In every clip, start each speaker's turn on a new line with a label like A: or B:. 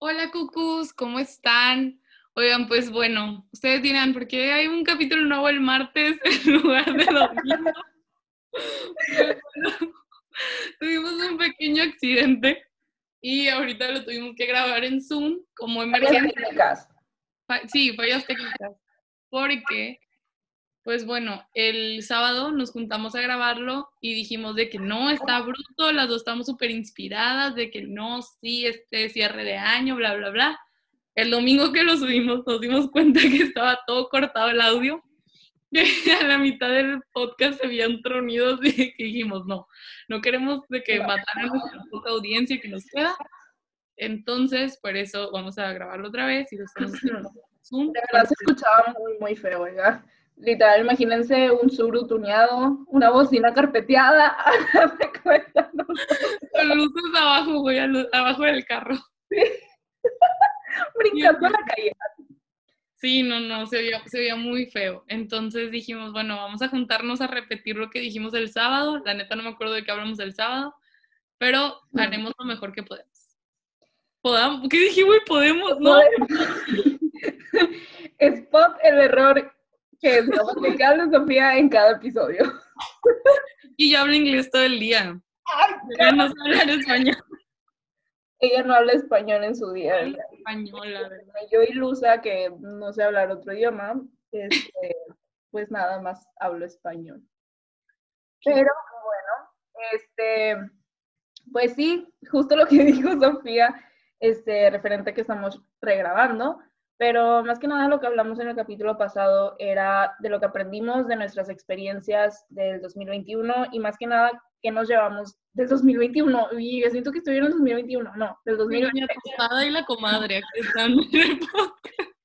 A: Hola, cucus, ¿cómo están? Oigan, pues bueno, ustedes dirán, ¿por qué hay un capítulo nuevo el martes en lugar de domingo? Pues bueno, tuvimos un pequeño accidente y ahorita lo tuvimos que grabar en Zoom como emergencia. Sí, fallas técnicas. Porque, pues bueno, el sábado nos juntamos a grabarlo y dijimos de que no, está bruto, las dos estamos súper inspiradas, de que no, sí, este cierre de año, bla, bla, bla. El domingo que lo subimos nos dimos cuenta que estaba todo cortado el audio. A la mitad del podcast se habían tronidos y dijimos, no, no queremos de que mataran a nuestra poca audiencia que nos queda. Entonces, por eso vamos a grabarlo otra vez y lo estamos haciendo
B: Zoom. De verdad se escuchaba muy, muy feo, oiga. Literal, imagínense un suru tuneado, una bocina carpeteada.
A: Con luces abajo, güey, abajo del carro. Sí.
B: Brincando a la calle.
A: Sí, no, no, se veía, se veía muy feo. Entonces dijimos, bueno, vamos a juntarnos a repetir lo que dijimos el sábado. La neta no me acuerdo de qué hablamos el sábado, pero haremos lo mejor que podemos. ¿Podamos? ¿Qué dijimos? Podemos, ¿no?
B: Spot el error que es que habla Sofía en cada episodio.
A: Y yo hablo inglés todo el día. Ay, no sé hablar español.
B: Ella no habla español en su día.
A: Española, ¿verdad?
B: Yo y Luza, que no sé hablar otro idioma, este, pues nada más hablo español. Pero bueno, este, pues sí, justo lo que dijo Sofía, este, referente a que estamos regrabando, pero más que nada lo que hablamos en el capítulo pasado era de lo que aprendimos de nuestras experiencias del 2021 y más que nada que nos llevamos del 2021. Y yo siento que estoy en el 2021, no, del 2021.
A: tostada y la comadre, aquí están.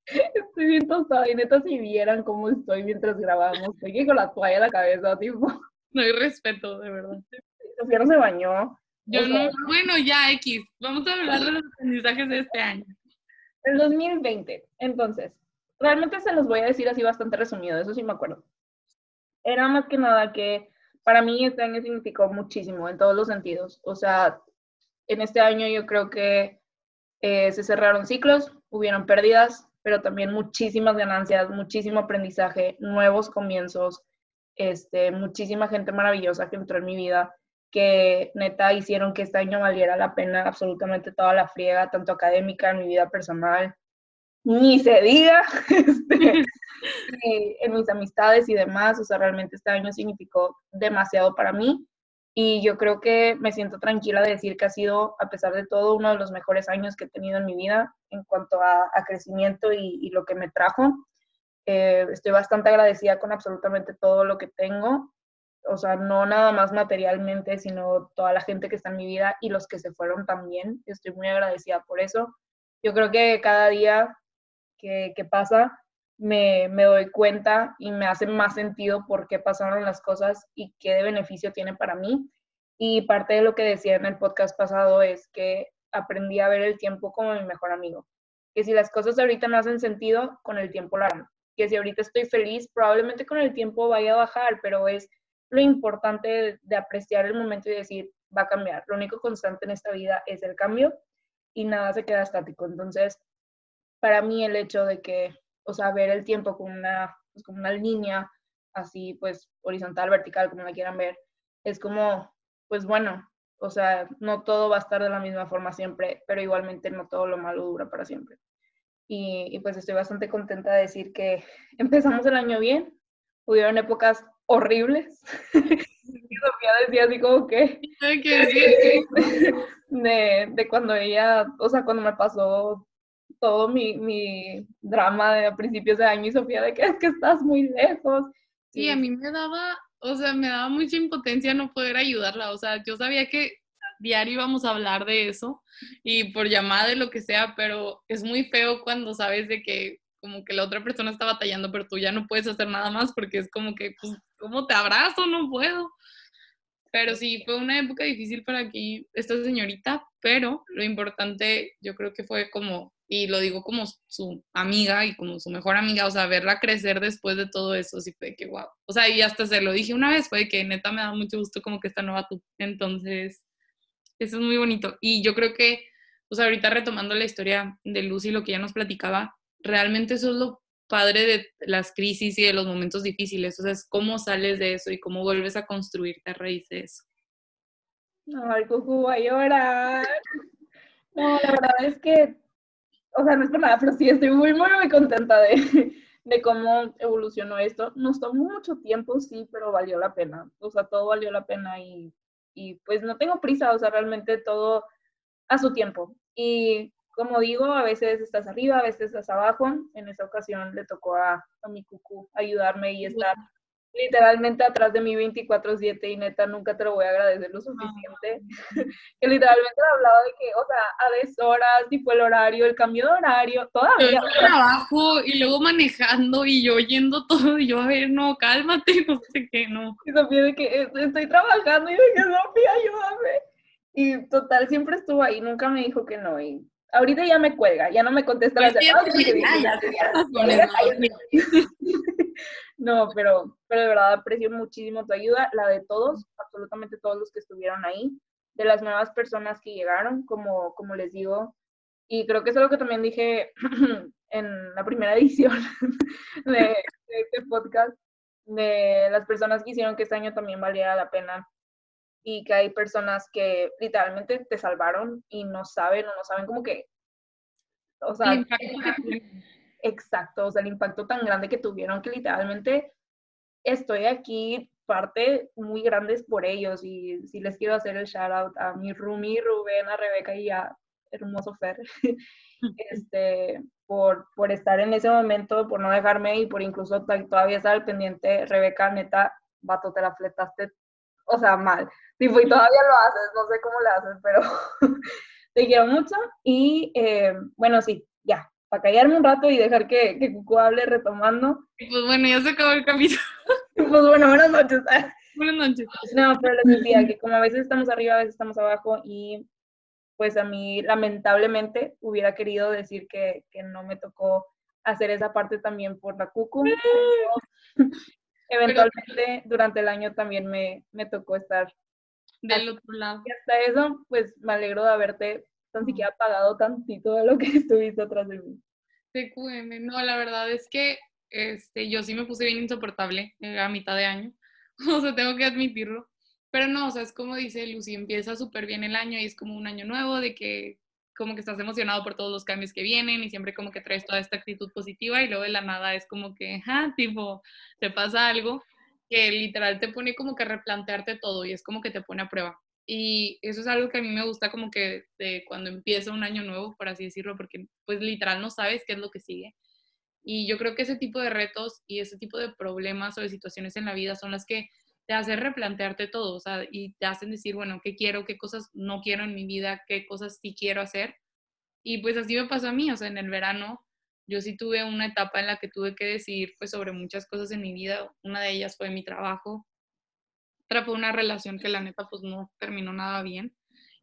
B: Estoy bien tostada y neta si vieran cómo estoy mientras grabamos, estoy con la toalla en la cabeza, tipo.
A: No hay respeto, de verdad.
B: Sofía no se bañó.
A: Yo no, bueno, ya, X. Vamos a hablar de los aprendizajes de este año.
B: El 2020. Entonces, realmente se los voy a decir así bastante resumido, eso sí me acuerdo. Era más que nada que para mí este año significó muchísimo en todos los sentidos. O sea, en este año yo creo que eh, se cerraron ciclos, hubieron pérdidas, pero también muchísimas ganancias, muchísimo aprendizaje, nuevos comienzos, este, muchísima gente maravillosa que entró en mi vida que neta hicieron que este año valiera la pena absolutamente toda la friega, tanto académica, en mi vida personal, ni se diga, este, en mis amistades y demás, o sea, realmente este año significó demasiado para mí y yo creo que me siento tranquila de decir que ha sido, a pesar de todo, uno de los mejores años que he tenido en mi vida en cuanto a, crecimiento y, lo que me trajo. Eh, estoy bastante agradecida con absolutamente todo lo que tengo o sea, no nada más materialmente, sino toda la gente que está en mi vida y los que se fueron también. Estoy muy agradecida por eso. Yo creo que cada día que, pasa me, me, doy cuenta y me hace más sentido por qué pasaron las cosas y qué de beneficio tiene para mí. Y parte de lo que decía en el podcast pasado es que aprendí a ver el tiempo como mi mejor amigo. Que si las cosas ahorita no hacen sentido, con el tiempo lo harán. Que si ahorita estoy feliz, probablemente con el tiempo vaya a bajar, pero es lo importante de, apreciar el momento y decir, va a cambiar. Lo único constante en esta vida es el cambio y nada se queda estático. Entonces, para mí el hecho de que, o sea, ver el tiempo como una, pues, una línea así, pues horizontal, vertical, como la quieran ver, es como, pues bueno, o sea, no todo va a estar de la misma forma siempre, pero igualmente no todo lo malo dura para siempre. Y, y pues estoy bastante contenta de decir que empezamos el año bien, hubieron épocas horribles. y Sofía decía así como que... de, de cuando ella, o sea, cuando me pasó todo mi, mi drama de a principios de año y Sofía de que es que estás muy lejos.
A: Sí, a mí me daba, o sea, me daba mucha impotencia no poder ayudarla. O sea, yo sabía que diario íbamos a hablar de eso y por llamada de lo que sea, pero es muy feo cuando sabes de que como que la otra persona está batallando, pero tú ya no puedes hacer nada más porque es como que, pues, ¿cómo te abrazo? No puedo. Pero sí, fue una época difícil para aquí, esta señorita, pero lo importante yo creo que fue como, y lo digo como su amiga y como su mejor amiga, o sea, verla crecer después de todo eso, sí fue que wow. O sea, y hasta se lo dije una vez, fue que neta me da mucho gusto como que esta nueva tú. Entonces, eso es muy bonito. Y yo creo que pues ahorita retomando la historia de Lucy, lo que ella nos platicaba, realmente eso es lo padre de las crisis y de los momentos difíciles, o sea, es cómo sales de eso y cómo vuelves a construirte a raíz de eso.
B: Ay, Cucu, a llorar. No, la verdad es que, o sea, no es por nada, pero sí estoy muy, muy, muy contenta de, de cómo evolucionó esto. Nos tomó mucho tiempo, sí, pero valió la pena. O sea, todo valió la pena y, y pues no tengo prisa, o sea, realmente todo a su tiempo. Y como digo, a veces estás arriba, a veces estás abajo. En esta ocasión le tocó a, a mi cucú ayudarme y estar literalmente atrás de mí 24/7 y neta nunca te lo voy a agradecer lo suficiente. que literalmente he hablado de que, o sea, a deshoras, tipo el horario, el cambio de horario, todavía.
A: Yo trabajo y luego manejando y yo oyendo todo y yo, a ver, no, cálmate, no sé qué, no.
B: Y Sofía de que estoy trabajando y de que Sofía, ayúdame. Y total, siempre estuvo ahí, nunca me dijo que no. Y ahorita ya me cuelga, ya no me contesta las No, pero, pero de verdad aprecio muchísimo tu ayuda, la de todos, absolutamente todos los que estuvieron ahí, de las nuevas personas que llegaron, como, como les digo, y creo que es algo que también dije en la primera edición de, de este podcast, de las personas que hicieron que este año también valiera la pena y que hay personas que literalmente te salvaron y no saben o no saben como que, o sea, exacto, o sea, el impacto tan grande que tuvieron que literalmente estoy aquí parte muy grandes por ellos y sí les quiero hacer el shout out a mi Rumi, Rubén, a Rebeca y a hermoso Fer, este, por, por estar en ese momento, por no dejarme y por incluso todavía estar al pendiente, Rebeca, neta, vato, te la fletaste, o sea, mal. Sí, y todavía lo haces, no sé cómo lo haces, pero te quiero mucho. Y eh, bueno, sí, ya, para callarme un rato y dejar que, que Cucu hable retomando.
A: Pues bueno, ya se acabó el capítulo.
B: pues bueno, buenas noches.
A: Buenas noches.
B: No, pero les decía que como a veces estamos arriba, a veces estamos abajo y pues a mí lamentablemente hubiera querido decir que, que no me tocó hacer esa parte también por la Cucu. Eventualmente durante el año también me, me tocó estar
A: del otro lado.
B: Y hasta eso, pues me alegro de haberte tan siquiera pagado tantito de lo que estuviste atrás de mí.
A: TQM, no, la verdad es que este, yo sí me puse bien insoportable eh, a mitad de año, o sea, tengo que admitirlo. Pero no, o sea, es como dice Lucy, empieza súper bien el año y es como un año nuevo de que como que estás emocionado por todos los cambios que vienen y siempre como que traes toda esta actitud positiva y luego de la nada es como que, ah, tipo, te pasa algo que literal te pone como que replantearte todo y es como que te pone a prueba. Y eso es algo que a mí me gusta como que de cuando empieza un año nuevo, por así decirlo, porque pues literal no sabes qué es lo que sigue. Y yo creo que ese tipo de retos y ese tipo de problemas o de situaciones en la vida son las que te hacen replantearte todo, o sea, y te hacen decir, bueno, qué quiero, qué cosas no quiero en mi vida, qué cosas sí quiero hacer. Y pues así me pasó a mí, o sea, en el verano yo sí tuve una etapa en la que tuve que decidir pues sobre muchas cosas en mi vida. Una de ellas fue mi trabajo. Otra fue una relación que la neta pues no terminó nada bien.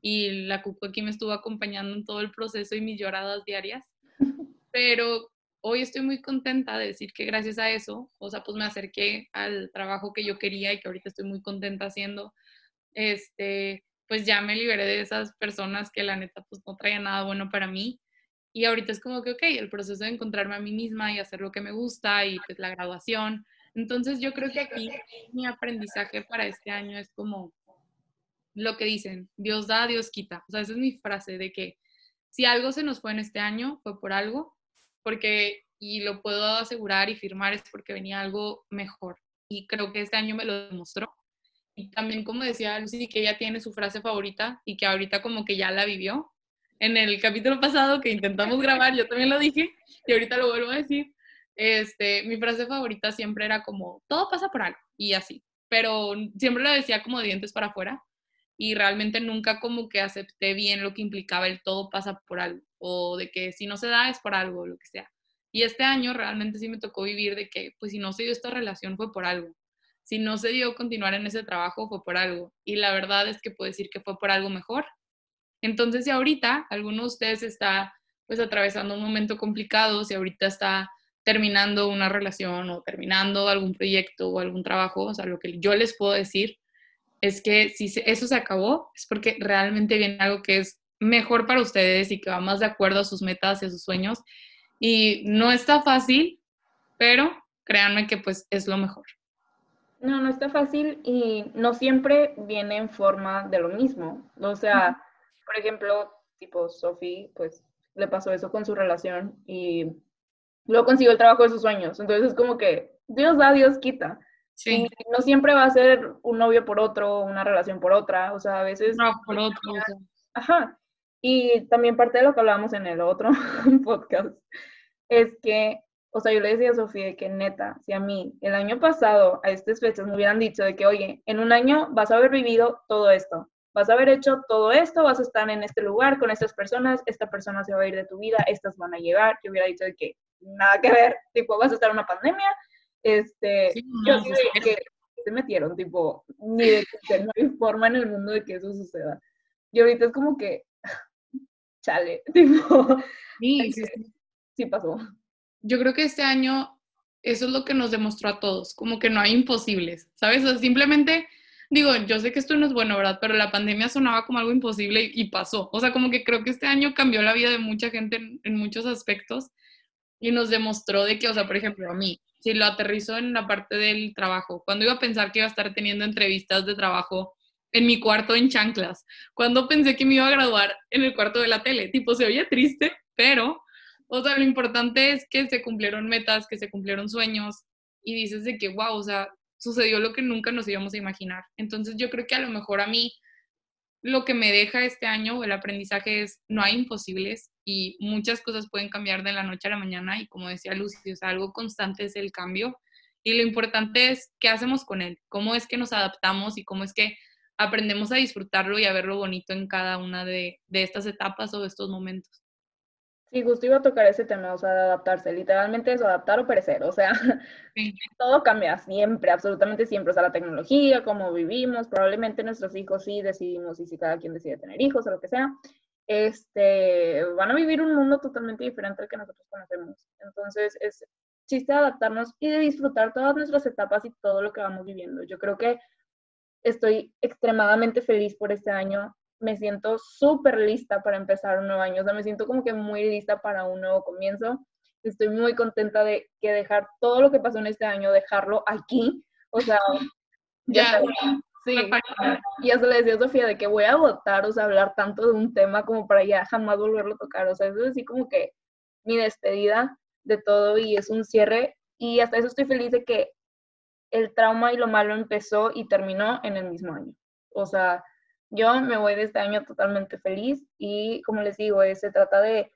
A: Y la Cucu aquí me estuvo acompañando en todo el proceso y mis lloradas diarias. Pero hoy estoy muy contenta de decir que gracias a eso, o sea, pues me acerqué al trabajo que yo quería y que ahorita estoy muy contenta haciendo. Este, pues ya me liberé de esas personas que la neta pues no traían nada bueno para mí y ahorita es como que, ok, el proceso de encontrarme a mí misma y hacer lo que me gusta y pues la graduación. Entonces yo creo que aquí mi aprendizaje para este año es como lo que dicen, Dios da, Dios quita. O sea, esa es mi frase de que si algo se nos fue en este año, fue por algo, porque, y lo puedo asegurar y firmar, es porque venía algo mejor. Y creo que este año me lo demostró. Y también, como decía Lucy, que ella tiene su frase favorita y que ahorita como que ya la vivió, en el capítulo pasado que intentamos grabar, yo también lo dije y ahorita lo vuelvo a decir. Este, mi frase favorita siempre era como, todo pasa por algo y así, pero siempre lo decía como dientes para afuera y realmente nunca como que acepté bien lo que implicaba el todo pasa por algo o de que si no se da es por algo, lo que sea. Y este año realmente sí me tocó vivir de que, pues si no se dio esta relación fue por algo. Si no se dio continuar en ese trabajo fue por algo. Y la verdad es que puedo decir que fue por algo mejor entonces, si ahorita alguno de ustedes está pues atravesando un momento complicado, si ahorita está terminando una relación o terminando algún proyecto o algún trabajo, o sea, lo que yo les puedo decir es que si eso se acabó, es porque realmente viene algo que es mejor para ustedes y que va más de acuerdo a sus metas y a sus sueños. Y no está fácil, pero créanme que pues es lo mejor.
B: No, no está fácil y no siempre viene en forma de lo mismo. O sea, por ejemplo, tipo Sophie, pues le pasó eso con su relación y luego consiguió el trabajo de sus sueños. Entonces es como que Dios da, Dios quita. Sí. no siempre va a ser un novio por otro, una relación por otra. O sea, a veces...
A: No, por otro.
B: Ajá. Y también parte de lo que hablábamos en el otro podcast es que, o sea, yo le decía a Sofía que neta, si a mí el año pasado a estas fechas me hubieran dicho de que, oye, en un año vas a haber vivido todo esto, vas a haber hecho todo esto, vas a estar en este lugar con estas personas, esta persona se va a ir de tu vida, estas van a llegar, yo hubiera dicho de que nada que ver, tipo, vas a estar en una pandemia, este, yo sí de que se metieron, tipo, ni de que no hay forma en el mundo de que eso suceda. Y ahorita es como que, chale, tipo, sí, sí, sí pasó.
A: Yo creo que este año eso es lo que nos demostró a todos, como que no hay imposibles, ¿sabes? O simplemente, digo, yo sé que esto no es bueno, ¿verdad? Pero la pandemia sonaba como algo imposible y, pasó. O sea, como que creo que este año cambió la vida de mucha gente en, en, muchos aspectos y nos demostró de que, o sea, por ejemplo, a mí, si lo aterrizó en la parte del trabajo, cuando iba a pensar que iba a estar teniendo entrevistas de trabajo en mi cuarto en chanclas, cuando pensé que me iba a graduar en el cuarto de la tele. Tipo, se oye triste, pero, o sea, lo importante es que se cumplieron metas, que se cumplieron sueños y dices de que, wow, o sea, sucedió lo que nunca nos íbamos a imaginar. Entonces yo creo que a lo mejor a mí lo que me deja este año el aprendizaje es no hay imposibles y muchas cosas pueden cambiar de la noche a la mañana y como decía Lucy, o sea, algo constante es el cambio y lo importante es qué hacemos con él, cómo es que nos adaptamos y cómo es que aprendemos a disfrutarlo y a ver lo bonito en cada una de, estas etapas o de estos momentos.
B: Sí, justo iba a tocar ese tema, o sea, de adaptarse, literalmente es adaptar o perecer, o sea, todo cambia siempre, absolutamente siempre, o sea, la tecnología, cómo vivimos, probablemente nuestros hijos sí decidimos y si cada quien decide tener hijos o lo que sea, este, van a vivir un mundo totalmente diferente al que nosotros conocemos. Entonces, es chiste adaptarnos y de disfrutar todas nuestras etapas y todo lo que vamos viviendo. Yo creo que estoy extremadamente feliz por este año. Me siento súper lista para empezar un nuevo año. O sea, me siento como que muy lista para un nuevo comienzo. Estoy muy contenta de que dejar todo lo que pasó en este año, dejarlo aquí. O sea, ya. Sí, y eso le decía a Sofía de que voy a votar, o sea, hablar tanto de un tema como para ya jamás volverlo a tocar. O sea, eso es así como que mi despedida de todo y es un cierre. Y hasta eso estoy feliz de que el trauma y lo malo empezó y terminó en el mismo año. O sea, yo me voy de este año totalmente feliz y como les digo, eh, se trata de,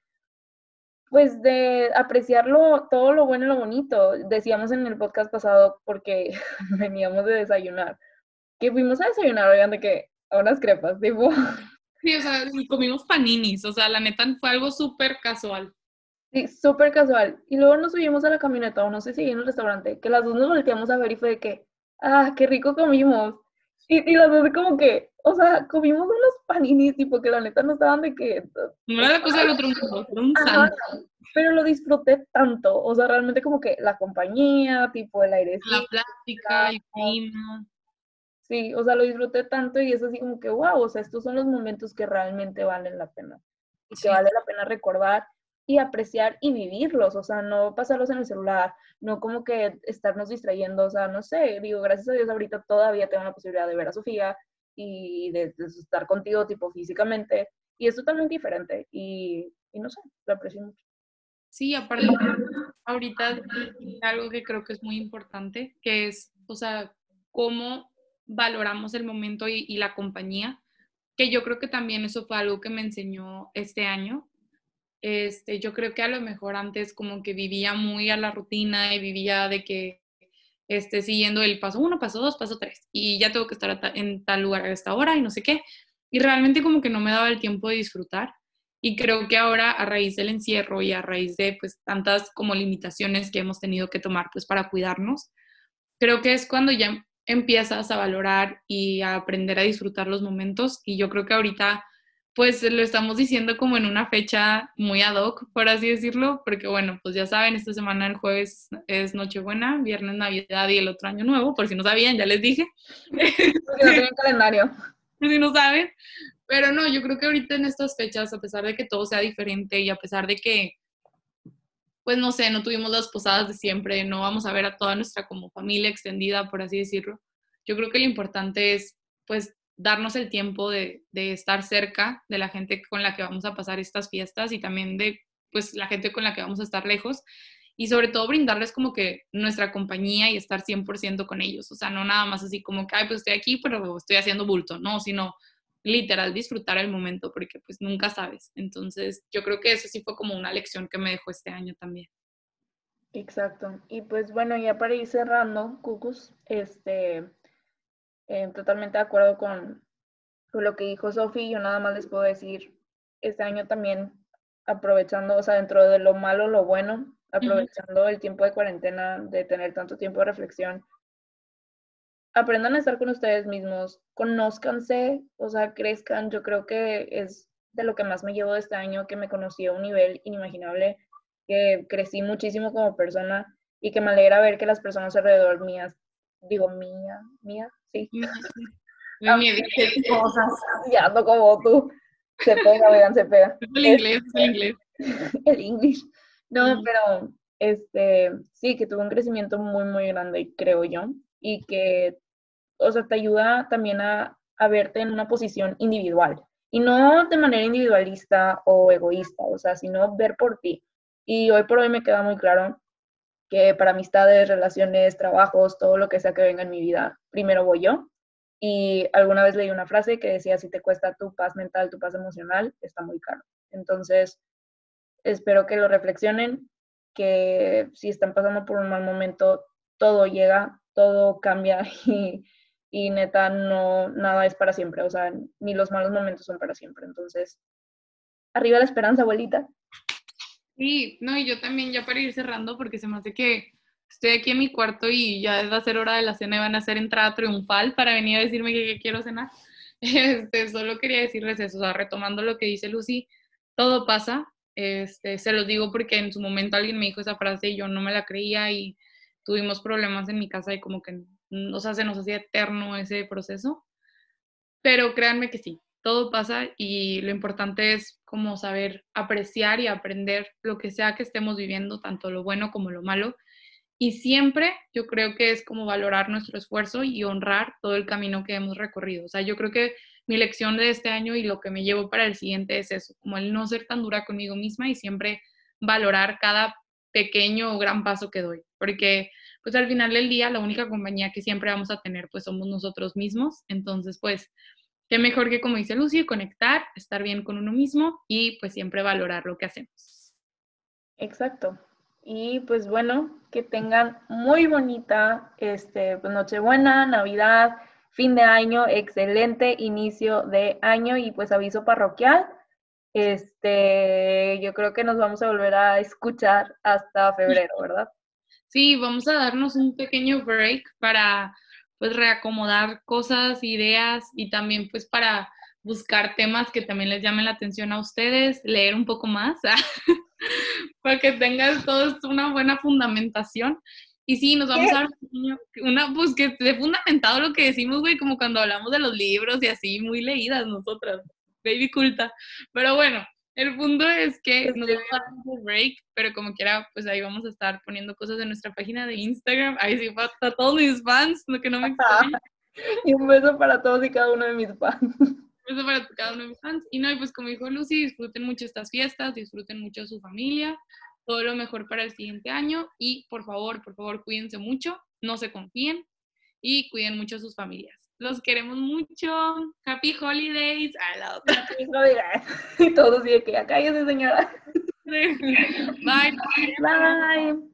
B: pues de apreciarlo, todo lo bueno y lo bonito. Decíamos en el podcast pasado, porque veníamos de desayunar, que fuimos a desayunar, oigan, de que a unas crepas, tipo.
A: Sí, o sea, comimos paninis, o sea, la neta fue algo súper casual.
B: Sí, súper casual. Y luego nos subimos a la camioneta, o no sé si en el restaurante, que las dos nos volteamos a ver y fue de que, ah, qué rico comimos. Y, y las dos como que, o sea, comimos unos paninis, tipo que la neta no estaban de que...
A: No era la cosa del otro mundo, era un
B: santo. Pero lo disfruté tanto, o sea, realmente como que la compañía, tipo el aire.
A: La plática, el clima.
B: Sí, o sea, lo disfruté tanto y es así como que, wow, o sea, estos son los momentos que realmente valen la pena. Y que vale la pena recordar y apreciar y vivirlos, o sea, no pasarlos en el celular, no como que estarnos distrayendo, o sea, no sé, digo, gracias a Dios ahorita todavía tengo la posibilidad de ver a Sofía y de, estar contigo tipo físicamente, y es totalmente diferente, y, y no sé, lo aprecio mucho.
A: Sí, aparte, ahorita algo que creo que es muy importante, que es, o sea, cómo valoramos el momento y, y la compañía, que yo creo que también eso fue algo que me enseñó este año, este, yo creo que a lo mejor antes como que vivía muy a la rutina y vivía de que este, siguiendo el paso uno, paso dos, paso tres, y ya tengo que estar en tal lugar a esta hora y no sé qué. Y realmente como que no me daba el tiempo de disfrutar. Y creo que ahora a raíz del encierro y a raíz de pues tantas como limitaciones que hemos tenido que tomar pues para cuidarnos, creo que es cuando ya empiezas a valorar y a aprender a disfrutar los momentos. Y yo creo que ahorita pues lo estamos diciendo como en una fecha muy ad hoc, por así decirlo, porque bueno, pues ya saben, esta semana el jueves es Nochebuena, viernes Navidad y el otro año nuevo, por si no sabían, ya les dije.
B: Porque no tienen calendario.
A: Por si no saben. Pero no, yo creo que ahorita en estas fechas, a pesar de que todo sea diferente y a pesar de que, pues no sé, no tuvimos las posadas de siempre, no vamos a ver a toda nuestra como familia extendida, por así decirlo, yo creo que lo importante es, pues, darnos el tiempo de, de estar cerca de la gente con la que vamos a pasar estas fiestas y también de, pues, la gente con la que vamos a estar lejos y sobre todo brindarles como que nuestra compañía y estar 100% con ellos, o sea, no nada más así como que, ay, pues estoy aquí, pero estoy haciendo bulto, no, sino literal disfrutar el momento porque pues nunca sabes. Entonces, yo creo que eso sí fue como una lección que me dejó este año también.
B: Exacto. Y pues bueno, ya para ir cerrando, Cucus, este, eh, totalmente de acuerdo con, con lo que dijo Sofi, yo nada más les puedo decir, este año también aprovechando, o sea, dentro de lo malo, lo bueno, aprovechando el tiempo de cuarentena, de tener tanto tiempo de reflexión, aprendan a estar con ustedes mismos, conózcanse, o sea, crezcan. Yo creo que es de lo que más me llevo de este año, que me conocí a un nivel inimaginable, que crecí muchísimo como persona y que me alegra ver que las personas alrededor mías, digo mía, mía, sí. Cosas, ando como tú. Se pega, vean, se pega.
A: el inglés, el inglés.
B: el inglés. No, pero este, sí, que tuvo un crecimiento muy, muy grande, creo yo, y que, o sea, te ayuda también a, a verte en una posición individual, y no de manera individualista o egoísta, o sea, sino ver por ti. Y hoy por hoy me queda muy claro que para amistades, relaciones, trabajos, todo lo que sea que venga en mi vida, primero voy yo. Y alguna vez leí una frase que decía, si te cuesta tu paz mental, tu paz emocional, está muy caro. Entonces, espero que lo reflexionen, que si están pasando por un mal momento, todo llega, todo cambia y, neta, no, nada es para siempre, o sea, ni los malos momentos son para siempre. Entonces, arriba la esperanza, abuelita.
A: Sí, no, y yo también ya para ir cerrando, porque se me hace que estoy aquí en mi cuarto y ya va a ser hora de la cena y van a hacer entrada triunfal para venir a decirme que, quiero cenar. Este, solo quería decirles eso, o sea, retomando lo que dice Lucy, todo pasa, este, se los digo porque en su momento alguien me dijo esa frase y yo no me la creía y tuvimos problemas en mi casa y como que, o sea, se nos hacía eterno ese proceso. Pero créanme que sí, todo pasa y lo importante es como saber apreciar y aprender lo que sea que estemos viviendo, tanto lo bueno como lo malo. Y siempre yo creo que es como valorar nuestro esfuerzo y honrar todo el camino que hemos recorrido. O sea, yo creo que mi lección de este año y lo que me llevo para el siguiente es eso, como el no ser tan dura conmigo misma y siempre valorar cada pequeño o gran paso que doy, porque pues al final del día la única compañía que siempre vamos a tener pues somos nosotros mismos, entonces pues qué mejor que como dice Lucy, conectar, estar bien con uno mismo y pues siempre valorar lo que hacemos.
B: Exacto. Y pues bueno, que tengan muy bonita este, pues, Nochebuena, Navidad, fin de año, excelente inicio de año y pues aviso parroquial. Este, yo creo que nos vamos a volver a escuchar hasta febrero, ¿verdad?
A: Sí, vamos a darnos un pequeño break para pues reacomodar cosas, ideas y también pues para buscar temas que también les llamen la atención a ustedes, leer un poco más, para que tengas todo una buena fundamentación y sí, nos vamos a dar una, pues que esté fundamentado lo que decimos, güey, como cuando hablamos de los libros y así, muy leídas nosotras, baby culta. Pero bueno, el punto es que nos vamos a dar un break, pero como quiera, pues ahí vamos a estar poniendo cosas en nuestra página de Instagram. Ahí sí, para todos mis fans, lo que no me extraña.
B: Y un beso para todos y cada uno de mis fans. Un
A: beso para cada uno de mis fans. Y no, y pues como dijo Lucy, disfruten mucho estas fiestas, disfruten mucho su familia todo lo mejor para el siguiente año y por favor, por favor, cuídense mucho, no se confíen y cuiden mucho a sus familias. Los queremos mucho. Happy Holidays. A la otra.
B: Y todos dicen que acá señora.
A: Bye.
B: Bye.